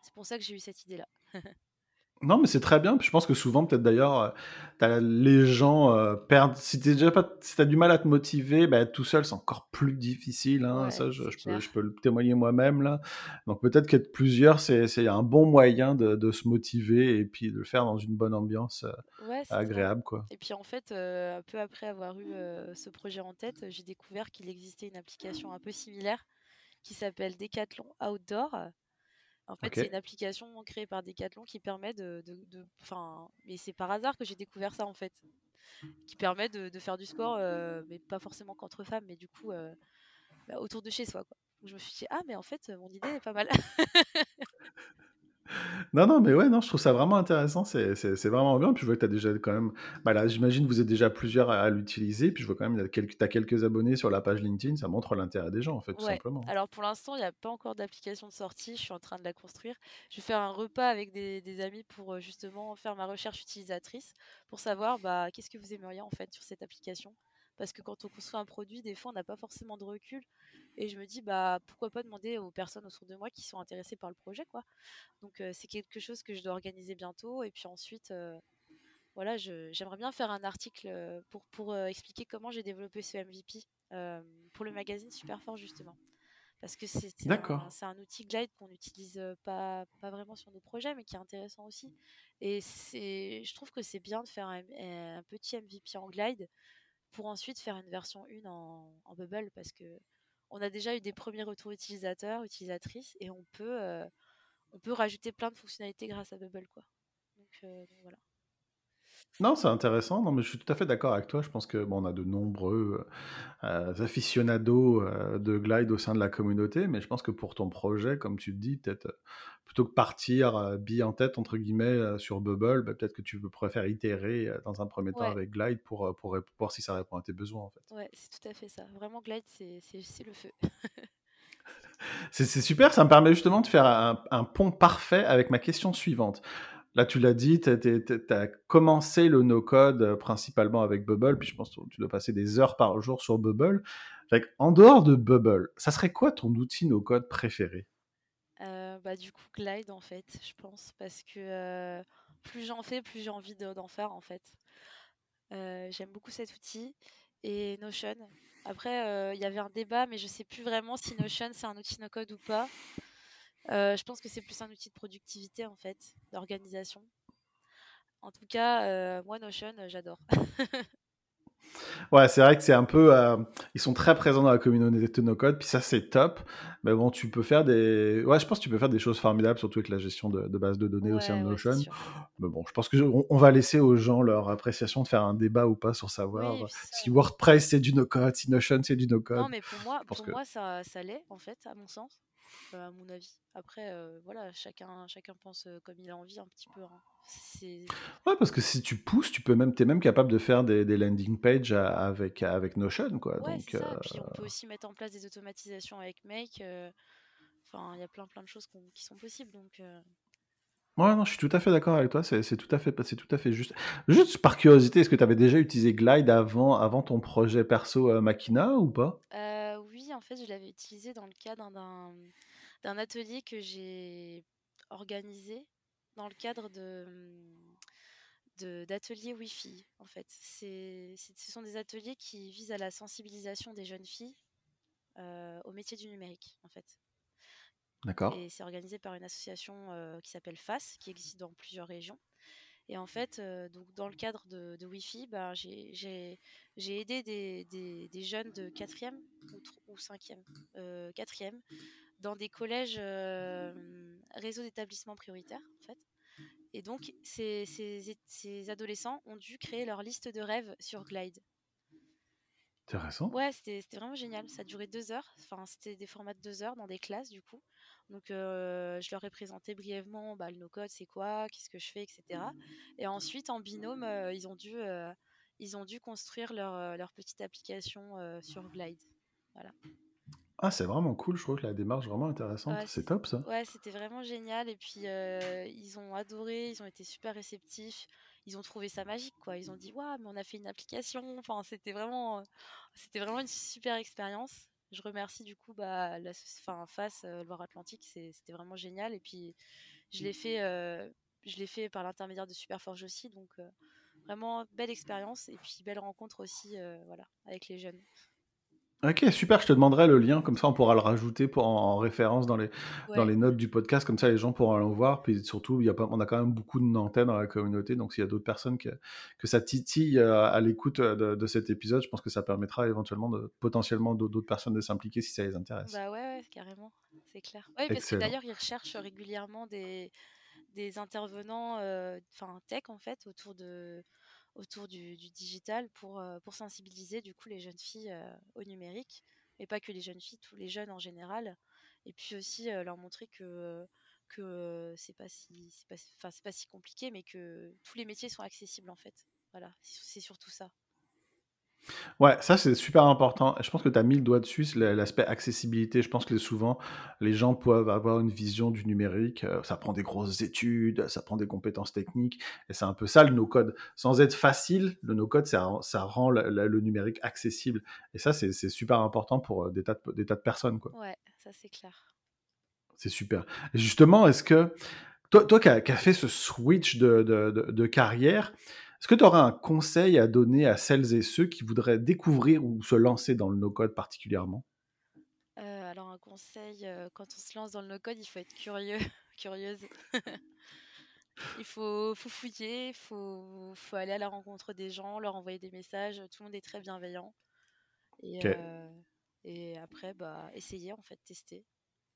c'est pour ça que j'ai eu cette idée-là. Non, mais c'est très bien. Puis je pense que souvent, peut-être d'ailleurs, euh, t'as- les gens euh, perdent. Si t'es déjà pas, si t'as du mal à te motiver, bah, être tout seul, c'est encore plus difficile. Hein. Ouais, Ça, je, peux, clair. je peux le témoigner moi-même là. Donc peut-être qu'être plusieurs, c'est un bon moyen de, de se motiver et puis de le faire dans une bonne ambiance euh, Ouais, agréable, quoi. Et puis en fait, euh, peu après avoir eu ce projet en tête, j'ai découvert qu'il existait une application un peu similaire qui s'appelle Decathlon Outdoor. En fait, c'est une application créée par Decathlon qui permet de, enfin, mais c'est par hasard que j'ai découvert ça en fait, qui permet de, de faire du sport, euh, mais pas forcément qu'entre femmes, mais du coup euh, bah, autour de chez soi, quoi. Donc, je me suis dit ah mais en fait mon idée est pas mal. Non, non, mais ouais, non, je trouve ça vraiment intéressant. C'est c'est- c'est vraiment bien. Puis je vois que tu as déjà quand même. Bah là, j'imagine que vous êtes déjà plusieurs à, à l'utiliser. Puis je vois quand même que tu as quelques abonnés sur la page LinkedIn. Ça montre l'intérêt des gens, en fait, tout Ouais. simplement. Alors pour l'instant, il n'y a pas encore d'application de sortie. Je suis en train de la construire. Je vais faire un repas avec des, des amis pour euh, justement faire ma recherche utilisatrice pour savoir bah, qu'est-ce que vous aimeriez en fait sur cette application? Parce que quand on construit un produit, des fois, on n'a pas forcément de recul. Et je me dis, bah, pourquoi pas demander aux personnes autour de moi qui sont intéressées par le projet, quoi. Donc euh, c'est quelque chose que je dois organiser bientôt. Et puis ensuite, euh, voilà, j'aimerais bien faire un article pour, pour expliquer comment j'ai développé ce MVP pour le magazine Superfort, justement. Parce que c'est un, un outil Glide qu'on n'utilise pas, pas vraiment sur nos projets, mais qui est intéressant aussi. Et c'est, je trouve que c'est bien de faire un, un petit MVP en Glide pour ensuite faire une version 1 en, en Bubble, parce que on a déjà eu des premiers retours utilisateurs, utilisatrices, et on peut, euh, rajouter plein de fonctionnalités grâce à Bubble, quoi. Euh. Non, c'est intéressant. Non, mais je suis tout à fait d'accord avec toi. Je pense que bon, on a de nombreux euh, aficionados euh, de Glide au sein de la communauté, mais je pense que pour ton projet, comme tu le dis, peut-être euh, plutôt que partir bille en tête entre guillemets sur Bubble, bah, peut-être que tu préfères itérer dans un premier temps avec Glide pour, pour, voir si ça répond à tes besoins en fait. Ouais, c'est tout à fait ça. Vraiment, Glide, c'est le feu. C'est c'est super, ça me permet justement de faire un, un pont parfait avec ma question suivante. Là, tu l'as dit, tu as commencé le no-code euh, principalement avec Bubble, puis je pense que tu dois passer des heures par jour sur Bubble. En dehors de Bubble, ça serait quoi ton outil no-code préféré? Euh, bah, du coup, Glide, en fait, je pense, parce que euh, plus j'en fais, plus j'ai envie de- d'en faire, en fait. J'aime beaucoup cet outil. Et Notion. Après, il y avait un débat, mais je sais plus vraiment si Notion, c'est un outil no-code ou pas. Euh, je pense que c'est plus un outil de productivité, en fait, d'organisation. En tout cas, euh, moi, Notion, euh, j'adore. Ouais, c'est vrai que c'est un peu. euh, ils sont très présents dans la communauté de no-code, puis ça, c'est top. Mais bon, tu peux faire des. Ouais, je pense que tu peux faire des choses formidables, surtout avec la gestion de, de bases de données au sein Ouais, de ouais, Notion. Mais bon, je pense que je- on, va laisser aux gens leur appréciation de faire un débat ou pas sur savoir Oui, ça, si WordPress c'est du no-code, si Notion c'est du Non, no-code. mais pour moi, pour que. moi ça, ça l'est, en fait, à mon sens, à mon avis. Après, euh, voilà, chacun, chacun pense euh, comme il a envie un petit peu. hein. Ouais, parce que si tu pousses, tu peux même, t'es même capable de faire des, des landing pages avec, avec Notion, quoi. Ouais, Donc, ça. euh, Puis on peut aussi mettre en place des automatisations avec Make. Enfin, il y a plein plein de choses qui sont possibles. Donc, Ouais, non, je suis tout à fait d'accord avec toi. C'est tout à fait, tout à fait juste. Juste par curiosité, est-ce que tu avais déjà utilisé Glide avant, avant ton projet perso euh, Makina ou pas? euh, en fait, je l'avais utilisé dans le cadre d'un, atelier que j'ai organisé dans le cadre de, de- d'ateliers Wi-Fi. En fait, c'est- ce sont des ateliers qui visent à la sensibilisation des jeunes filles euh, au métier du numérique, en fait. D'accord. Et c'est organisé par une association euh, qui s'appelle FAS, qui existe dans plusieurs régions. Et en fait, euh, donc dans le cadre de, de Wi-Fi, bah, j'ai aidé des, des- des jeunes de 4e ou, tro- ou 5e, euh, 4e, dans des collèges réseau d'établissements prioritaires, en fait. Et donc, ces, ces- ces adolescents ont dû créer leur liste de rêves sur Glide. Intéressant. Ouais, c'était c'était vraiment génial. Ça a duré deux heures. Enfin, c'était des formats de deux heures dans des classes, du coup. Donc, euh, je leur ai présenté brièvement bah, le no-code, c'est quoi, qu'est-ce que je fais, etc. Et ensuite, en binôme, euh, ils, ont dû, euh, ils ont dû construire leur, leur petite application sur Glide. Voilà. Ah, c'est vraiment cool. Je trouve que la démarche vraiment intéressante. Ouais, C'est top, ça. Ouais, c'était vraiment génial. Et puis, ils ont adoré, ils ont été super réceptifs. Ils ont trouvé ça magique, quoi. Ils ont dit, waouh, mais on a fait une application. Enfin, c'était vraiment, c'était vraiment une super expérience. Je remercie du coup bah, la enfin, FAS euh, Loire-Atlantique, c'est- c'était vraiment génial. Et puis, je l'ai fait, euh, fait par l'intermédiaire de Superforge aussi. Donc, euh, vraiment belle expérience. Et puis, belle rencontre aussi euh, voilà, avec les jeunes. Ok, super. Je te demanderai le lien. Comme ça, on pourra le rajouter pour, en, en référence dans les, dans les notes du podcast. Comme ça, les gens pourront le voir. Puis surtout, il y a pas, on a quand même beaucoup de Nantais dans la communauté. Donc, s'il y a d'autres personnes que, que ça titille euh, à l'écoute de, de cet épisode, je pense que ça permettra éventuellement de, potentiellement d'autres personnes de s'impliquer si ça les intéresse. bah ouais, ouais, carrément, c'est clair. Oui, parce que d'ailleurs, ils recherchent régulièrement des, des intervenants euh, enfin tech en fait autour de autour du, digital pour, euh, pour sensibiliser du coup les jeunes filles euh, au numérique et pas que les jeunes filles tous les jeunes en général. Et puis aussi euh, leur montrer que que c'est pas si c'est pas pas si compliqué mais que tous les métiers sont accessibles en fait. Voilà c'est surtout ça Ouais, ça c'est super important. Je pense que tu as mis le doigt dessus, c'est l'aspect accessibilité. Je pense que souvent, les gens peuvent avoir une vision du numérique. euh, Ça prend des grosses études, ça prend des compétences techniques. Et c'est un peu ça le no-code. Sans être facile, le no-code, ça, rend- ça rend le, numérique accessible. Et ça, c'est c'est super important pour euh, des tas de, des tas de personnes. quoi. ouais ça c'est clair C'est super. Et justement, est-ce que toi, toi qui as, qui as fait ce switch de, de- de- de carrière, est-ce que tu auras un conseil à donner à celles et ceux qui voudraient découvrir ou se lancer dans le no-code particulièrement? Euh, alors un conseil euh, quand on se lance dans le no code il faut être curieux curieuse Il faut, faut fouiller, il faut, faut aller à la rencontre des gens, leur envoyer des messages. Tout le monde est très bienveillant. Et, euh, et après, bah, essayer, en fait, tester.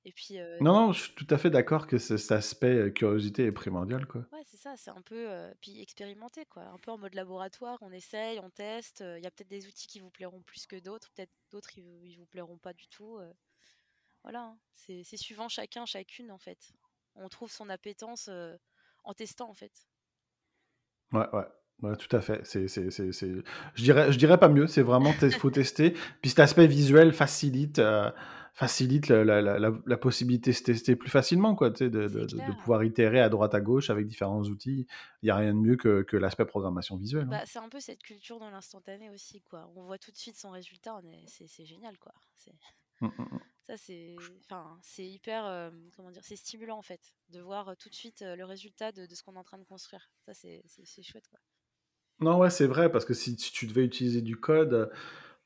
Et puis, Non, non, je suis tout à fait d'accord que ce- cet aspect curiosité est primordial. Quoi. ouais, c'est ça, c'est un peu. puis expérimenter, quoi. Un peu en mode laboratoire, on essaye, on teste. Il y a peut-être des outils qui vous plairont plus que d'autres, peut-être d'autres, ils, vous- ils vous plairont pas du tout. Voilà, hein. c'est c'est suivant chacun, chacune, en fait. On trouve son appétence en testant, en fait. Ouais, ouais. Ouais, tout à fait. C'est, c'est, c'est, c'est- Je dirais, je dirais pas mieux. C'est vraiment, faut tester. Puis cet aspect visuel facilite, facilite la, la- la- la- la possibilité de se tester plus facilement, quoi. De, C'est de- de- de clair. pouvoir itérer à droite à gauche avec différents outils. Il n'y a rien de mieux que, que l'aspect programmation visuelle. hein. Bah, c'est un peu cette culture dans l'instantané aussi, quoi. On voit tout de suite son résultat, c'est génial, quoi. C'est- Mm, mm, mm. Ça, c'est hyper, euh, comment dire, c'est stimulant, en fait, de voir euh, tout de suite euh, le résultat de, ce qu'on est en train de construire. Ça, c'est chouette, quoi. Non, ouais, c'est vrai, parce que si, si tu devais utiliser du code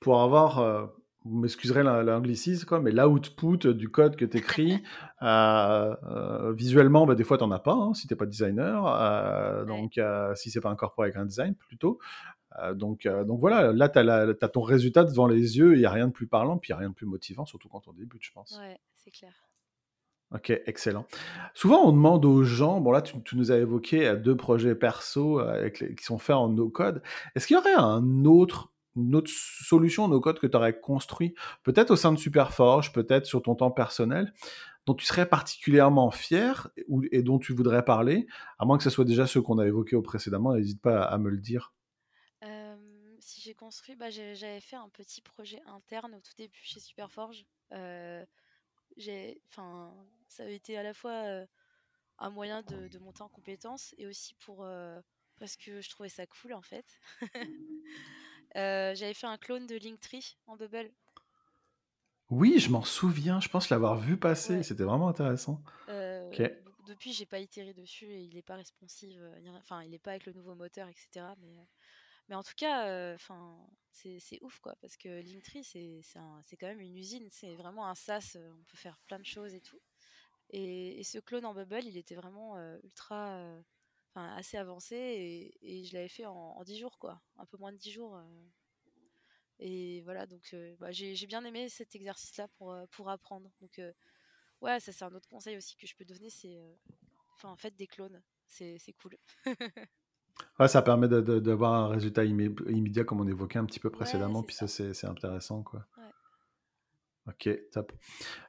pour avoir, euh, vous m'excuserez l'an- l'anglicisme, quoi, mais l'output du code que tu écris, visuellement, bah, des fois, tu n'en as pas, hein, si tu n'es pas designer, euh, donc euh, si c'est pas incorporé avec un design, plutôt. donc, donc voilà, là, tu as, ton résultat devant les yeux, il n'y a rien de plus parlant, puis il n'y a rien de plus motivant, surtout quand on débute, je pense. Ouais, c'est clair. Ok, excellent. Souvent, on demande aux gens, bon là, tu, nous as évoqué deux projets perso qui sont faits en no-code. Est-ce qu'il y aurait un autre, une autre solution no-code que tu aurais construit, peut-être au sein de Superforge, peut-être sur ton temps personnel, dont tu serais particulièrement fier et dont tu voudrais parler, à moins que ce soit déjà ceux qu'on a évoqués précédemment, n'hésite pas à, me le dire. si j'ai construit, bah, j'avais fait un petit projet interne au tout début chez Superforge. Ça a été à la fois un moyen de, monter en compétences et aussi pour parce que je trouvais ça cool en fait. J'avais fait un clone de Linktree en Bubble. Oui, je m'en souviens. Je pense l'avoir vu passer. C'était vraiment intéressant. Depuis, j'ai pas itéré dessus et il est pas responsive. Enfin, il est pas avec le nouveau moteur, etc. Mais mais en tout cas, enfin, c'est ouf quoi, parce que Linktree, c'est quand même une usine, c'est vraiment un SaaS, on peut faire plein de choses et tout. Et, ce clone en Bubble, il était vraiment ultra, enfin, assez avancé et, je l'avais fait en, 10 jours quoi, un peu moins de 10 jours. et voilà, donc bah, j'ai bien aimé cet exercice-là pour, pour apprendre. Donc ouais, ça c'est un autre conseil aussi que je peux donner, c'est, enfin, en fait, des clones, c'est cool. Ouais, ça permet d'avoir un résultat immédiat, comme on évoquait un petit peu précédemment, puis ça, c'est intéressant, quoi. Ok, top.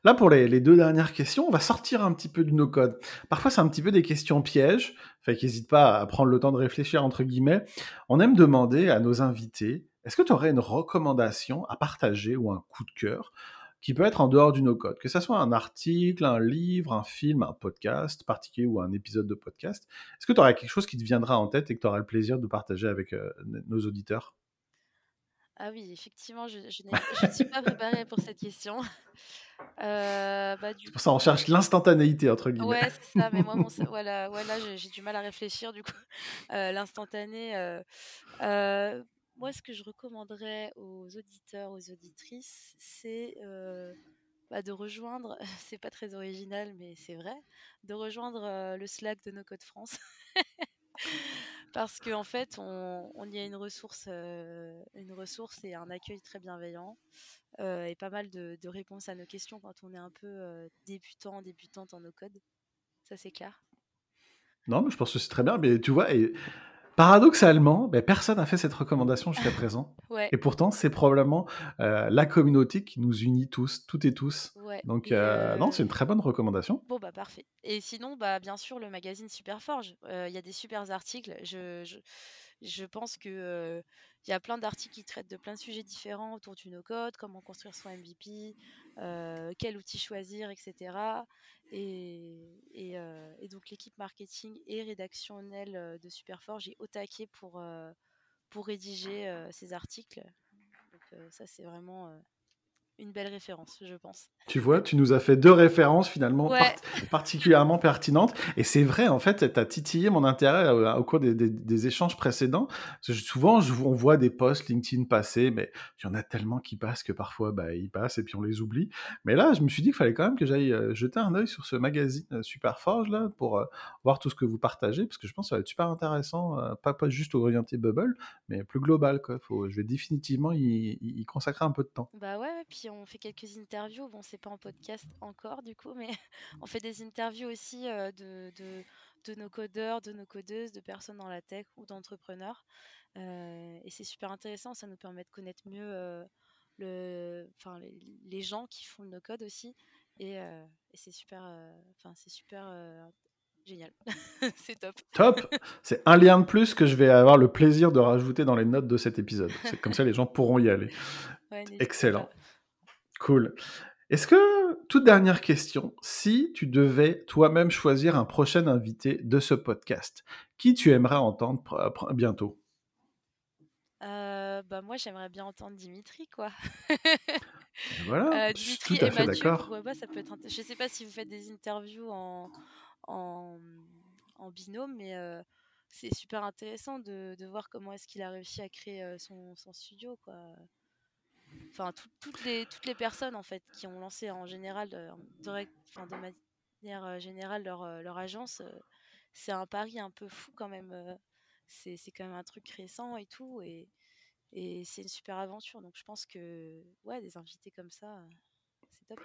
Là, pour les, deux dernières questions, on va sortir un petit peu de nos codes. Parfois, c'est un petit peu des questions pièges, fait qu'hésite pas à prendre le temps de réfléchir, entre guillemets. On aime demander à nos invités, est-ce que tu aurais une recommandation à partager ou un coup de cœur qui peut être en dehors du no-code, que ce soit un article, un livre, un film, un podcast particulier ou un épisode de podcast. Est-ce que tu aurais quelque chose qui te viendra en tête et que tu auras le plaisir de partager avec euh, nos auditeurs? Ah oui, effectivement, je, ne suis pas préparée pour cette question. Euh, bah, c'est pour ça qu'on cherche l'instantanéité, entre guillemets. Ouais, c'est ça, mais moi, voilà, voilà j'ai du mal à réfléchir, du coup. Euh, l'instantané, moi, ce que je recommanderais aux auditeurs, aux auditrices, c'est euh, bah, de rejoindre, c'est pas très original, mais c'est vrai, de rejoindre euh, le Slack de No Code France. Parce qu'en en fait, on, y a une ressource, euh, une ressource et un accueil très bienveillant et pas mal de, réponses à nos questions quand on est un peu débutant, débutante en no code. Ça, c'est clair. Non, je pense que c'est très bien. Mais tu vois, Paradoxalement, ben, personne n'a fait cette recommandation jusqu'à présent. Et pourtant, c'est probablement euh, la communauté qui nous unit tous, toutes et tous. Donc, euh, non, c'est une très bonne recommandation. Bon, bah parfait. Et sinon, bah, bien sûr, le magazine Superforge. Euh, il y a des super articles. Je, je, je pense que il y a plein d'articles qui traitent de plein de sujets différents autour du no-code, comment construire son MVP, quel outil choisir, etc. Et, et, donc l'équipe marketing et rédactionnelle de Superforge est au taquet pour, pour rédiger ces articles. Donc ça c'est vraiment une belle référence, je pense. Tu vois, tu nous as fait deux références finalement particulièrement pertinentes. Et c'est vrai, en fait, tu as titillé mon intérêt euh, au, cours des, échanges précédents. souvent, je, on voit des posts LinkedIn passer, mais il y en a tellement qui passent que parfois, bah, ils passent et puis on les oublie. Mais là, je me suis dit qu'il fallait quand même que j'aille euh, jeter un œil sur ce magazine euh, Superforge là, pour voir tout ce que vous partagez, parce que je pense que ça va être super intéressant, pas, pas juste orienté Bubble, mais plus global. Quoi. Faut, je vais définitivement y, y consacrer un peu de temps. Bah ouais, puis on fait quelques interviews. Bon, c'est pas en podcast encore du coup, mais on fait des interviews aussi euh, de, de, nos codeurs, de nos codeuses, de personnes dans la tech ou d'entrepreneurs. Euh, et c'est super intéressant, ça nous permet de connaître mieux euh, le, enfin, les, gens qui font le no-code aussi. Et, c'est super, c'est super génial. c'est top. Top. C'est un lien de plus que je vais avoir le plaisir de rajouter dans les notes de cet épisode. C'est comme ça les gens pourront y aller. Excellent. Cool. Est-ce que, toute dernière question, si tu devais toi-même choisir un prochain invité de ce podcast, qui tu aimerais entendre bientôt? Euh, bah moi j'aimerais bien entendre Dimitri quoi. voilà, euh, Dimitri tout à fait d'accord. ça peut être je sais pas si vous faites des interviews en, en, binôme, mais euh, c'est super intéressant de, de voir comment est-ce qu'il a réussi à créer son, son studio quoi enfin toutes les toutes les personnes en fait qui ont lancé en général de, de manière euh, générale leur, euh, leur agence, euh, c'est un pari un peu fou quand même c'est quand même un truc récent et tout. Et, et c'est une super aventure. Donc je pense que ouais, des invités comme ça, c'est top.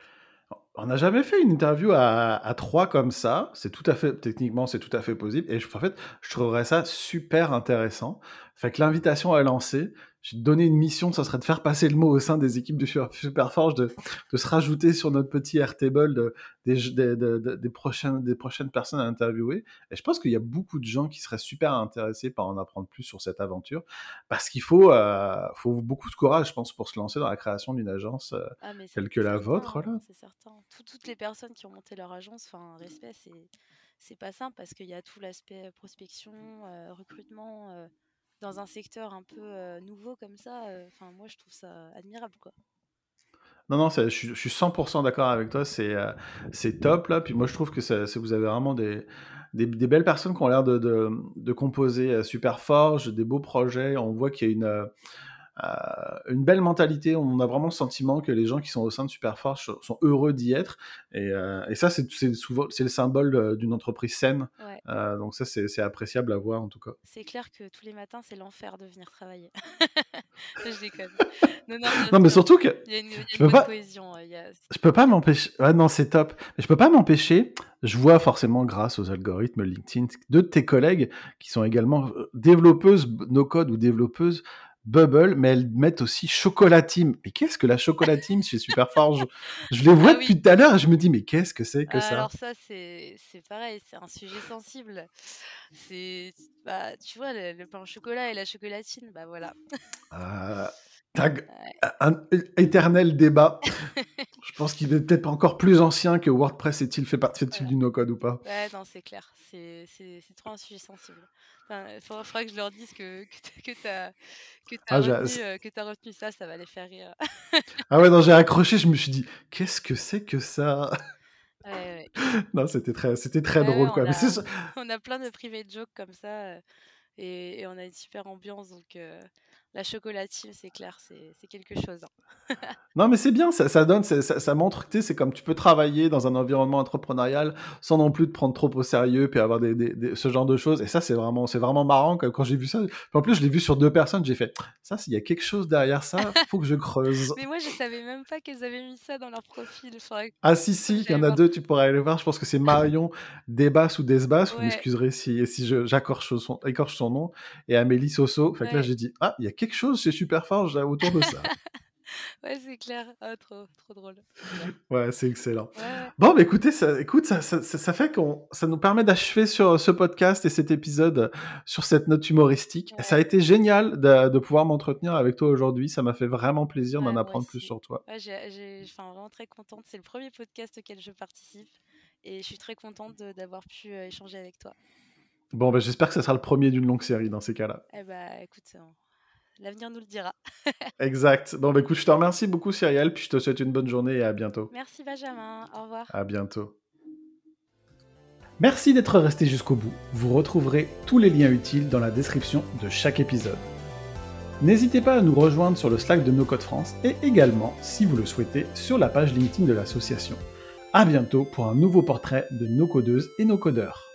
On n'a jamais fait une interview à, trois comme ça. C'est tout à fait, techniquement, c'est tout à fait possible. Et je, en fait, je trouverais ça super intéressant. Fait que l'invitation est lancée. J'ai donné une mission, ça serait de faire passer le mot au sein des équipes de Superforge, de, de se rajouter sur notre petit Airtable de, des, des, prochaines, des prochaines personnes à interviewer. Et je pense qu'il y a beaucoup de gens qui seraient super intéressés par en apprendre plus sur cette aventure, parce qu'il faut, euh, faut beaucoup de courage, je pense, pour se lancer dans la création d'une agence euh, ah, telle que la vôtre. Hein, c'est certain. toutes les personnes qui ont monté leur agence, enfin, respect, c'est pas simple parce qu'il y a tout l'aspect prospection, euh, recrutement dans un secteur un peu nouveau comme ça, enfin moi je trouve ça admirable quoi. Non, non, je, suis 100% d'accord avec toi, c'est c'est top là. Puis moi je trouve que vous avez vraiment des, des, belles personnes qui ont l'air de, de, composer super fort, des beaux projets. On voit qu'il y a une euh, une belle mentalité. On a vraiment le sentiment que les gens qui sont au sein de Superforce sont heureux d'y être. Et, euh, et ça, c'est souvent c'est le symbole d'une entreprise saine. Euh, donc ça, c'est appréciable à voir en tout cas. C'est clair que tous les matins, c'est l'enfer de venir travailler. je déconne. Non, mais surtout que il y a une, je peux pas, cohésion. Je peux pas m'empêcher. Ah non, c'est top. Mais je peux pas m'empêcher. Je vois forcément grâce aux algorithmes LinkedIn deux de tes collègues qui sont également développeuses no code ou développeuses Bubble, mais elles mettent aussi Chocolatime. Mais qu'est-ce que la Chocolatime chez Superforge? Je les vois ah depuis tout à l'heure et je me dis, mais qu'est-ce que c'est que ça? Alors ça, c'est pareil, c'est un sujet sensible. C'est, bah, tu vois, le, pain au chocolat et la chocolatine, bah voilà. Un éternel débat. je pense qu'il est peut-être encore plus ancien que WordPress est-il fait partie du no-code ou pas? Ouais, non, c'est clair. C'est trop un sujet sensible. il faudra, que je leur dise que, que tu as, que as, ah, retenu, euh, as retenu ça, ça va les faire rire. ah ouais, non, j'ai accroché, je me suis dit, qu'est-ce que c'est que ça? Ouais, Non, c'était très, très drôle. Quoi. On, a, on a plein de private jokes comme ça euh, et, et, on a une super ambiance. Donc, euh, la chocolatine, c'est clair, c'est quelque chose. Hein. non, mais c'est bien, ça, donne, ça, ça, montre que c'est comme tu peux travailler dans un environnement entrepreneurial sans non plus te prendre trop au sérieux, puis avoir des, ce genre de choses. Et ça, c'est vraiment, c'est vraiment marrant quand, j'ai vu ça. en plus, je l'ai vu sur deux personnes, j'ai fait ça, s'il y a quelque chose derrière ça, faut que je creuse. mais moi, je savais même pas qu'elles avaient mis ça dans leur profil. Ah si, si, il y en a deux, tu pourrais aller voir. Je pense que c'est Marion Desbas ou Desbas, vous m'excuserez si, si j'écorche son, son nom, et Amélie Soso. Fait que là, j'ai dit, ah, il y a quelque chose chez Superforge autour de ça. ouais, c'est clair. Ah, trop, trop drôle. Ouais, c'est excellent. Bon, bah, écoutez, ça, écoute, ça, ça, ça fait qu'on, ça nous permet d'achever sur ce podcast et cet épisode sur cette note humoristique. Ça a été génial de, de pouvoir m'entretenir avec toi aujourd'hui. Ça m'a fait vraiment plaisir d'en apprendre plus sur toi. Ouais, j'ai, enfin, vraiment très contente. C'est le premier podcast auquel je participe et je suis très contente d'avoir pu euh, échanger avec toi. Bon, ben, j'espère que ça sera le premier d'une longue série dans ces cas-là. Eh bah, écoute, l'avenir nous le dira. exact. Bon, bah, écoute, je te remercie beaucoup, Cyrielle, puis je te souhaite une bonne journée et à bientôt. Merci, Benjamin. Au revoir. À bientôt. Merci d'être resté jusqu'au bout. Vous retrouverez tous les liens utiles dans la description de chaque épisode. N'hésitez pas à nous rejoindre sur le Slack de No Code France et également, si vous le souhaitez, sur la page LinkedIn de l'association. À bientôt pour un nouveau portrait de nos codeuses et nos codeurs.